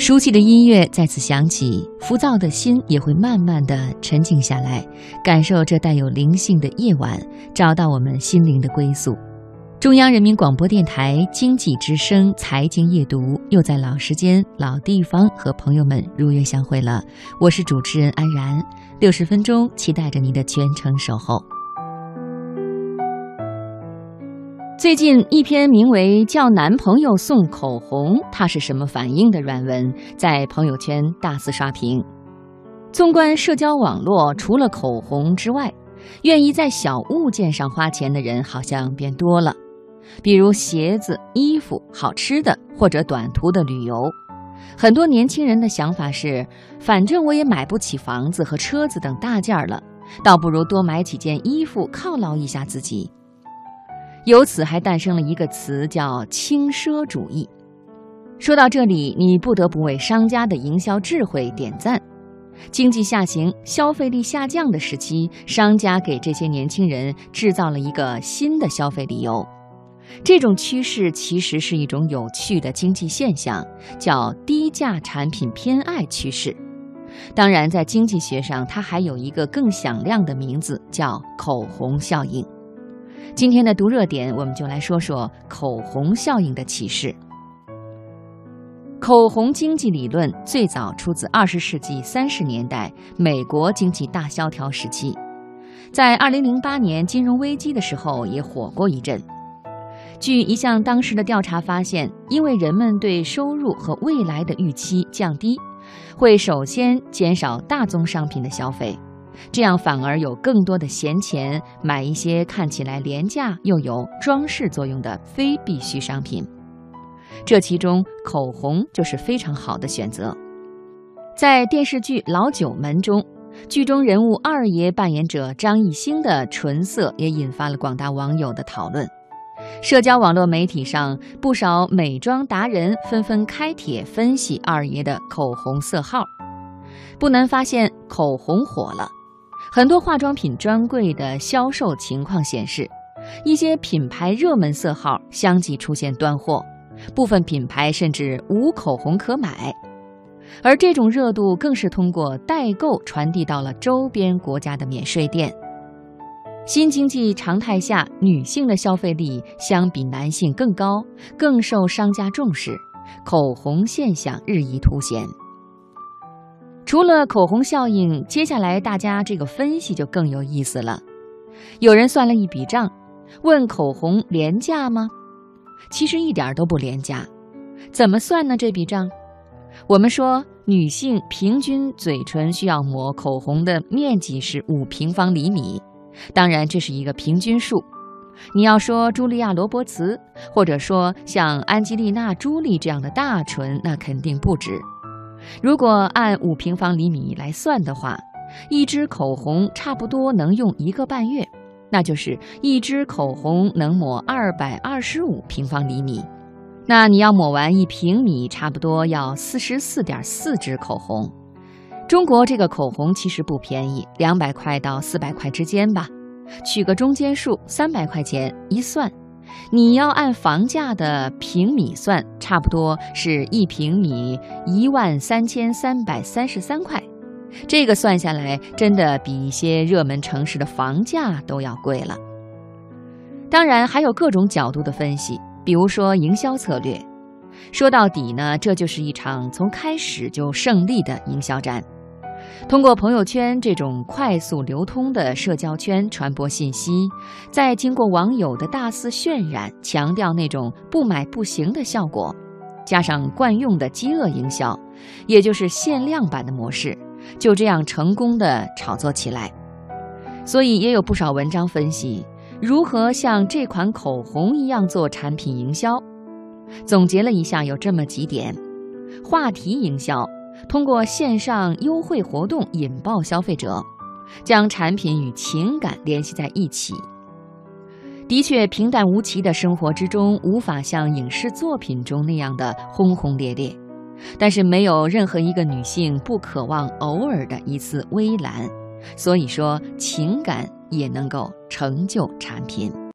熟悉的音乐再次响起，浮躁的心也会慢慢的沉静下来，感受这带有灵性的夜晚，找到我们心灵的归宿。中央人民广播电台经济之声财经夜读又在老时间、老地方和朋友们如约相会了。我是主持人安然，六十分钟，期待着你的全程守候。最近一篇名为《叫男朋友送口红，他是什么反应》的软文在朋友圈大肆刷屏。纵观社交网络，除了口红之外，愿意在小物件上花钱的人好像变多了，比如鞋子、衣服、好吃的或者短途的旅游。很多年轻人的想法是：反正我也买不起房子和车子等大件了，倒不如多买几件衣服犒劳一下自己。由此还诞生了一个词，叫轻奢主义。说到这里，你不得不为商家的营销智慧点赞。经济下行、消费力下降的时期，商家给这些年轻人制造了一个新的消费理由。这种趋势其实是一种有趣的经济现象，叫低价产品偏爱趋势。当然，在经济学上，它还有一个更响亮的名字，叫口红效应。今天的读热点，我们就来说说口红效应的启示。口红经济理论最早出自二十世纪三十年代美国经济大萧条时期，在二零零八年金融危机的时候也火过一阵。据一项当时的调查发现，因为人们对收入和未来的预期降低，会首先减少大宗商品的消费。这样反而有更多的闲钱买一些看起来廉价又有装饰作用的非必需商品，这其中口红就是非常好的选择。在电视剧《老九门》中，剧中人物二爷扮演者张艺兴的唇色也引发了广大网友的讨论。社交网络媒体上，不少美妆达人纷纷开帖分析二爷的口红色号，不难发现，口红火了。很多化妆品专柜的销售情况显示，一些品牌热门色号相继出现断货，部分品牌甚至无口红可买。而这种热度更是通过代购传递到了周边国家的免税店。新经济常态下，女性的消费力相比男性更高，更受商家重视，口红现象日益凸显。除了口红效应，接下来大家这个分析就更有意思了。有人算了一笔账，问口红廉价吗？其实一点都不廉价。怎么算呢？这笔账，我们说女性平均嘴唇需要抹口红的面积是五平方厘米，当然这是一个平均数。你要说茱莉亚·罗伯茨，或者说像安吉丽娜·朱莉这样的大唇，那肯定不止。如果按五平方厘米来算的话，一支口红差不多能用一个半月，那就是一支口红能抹二百二十五平方厘米。那你要抹完一平米，差不多要四十四点四支口红。中国这个口红其实不便宜，两百块到四百块之间吧，取个中间数，三百块钱一算。你要按房价的平米算，差不多是一平米一万三千三百三十三块。这个算下来，真的比一些热门城市的房价都要贵了。当然，还有各种角度的分析，比如说营销策略。说到底呢，这就是一场从开始就胜利的营销战。通过朋友圈这种快速流通的社交圈传播信息，再经过网友的大肆渲染，强调那种不买不行的效果，加上惯用的饥饿营销，也就是限量版的模式，就这样成功的炒作起来。所以也有不少文章分析如何像这款口红一样做产品营销。总结了一下，有这么几点：话题营销。通过线上优惠活动引爆消费者，将产品与情感联系在一起。的确，平淡无奇的生活之中无法像影视作品中那样的轰轰烈烈，但是没有任何一个女性不渴望偶尔的一次微澜。所以说，情感也能够成就产品。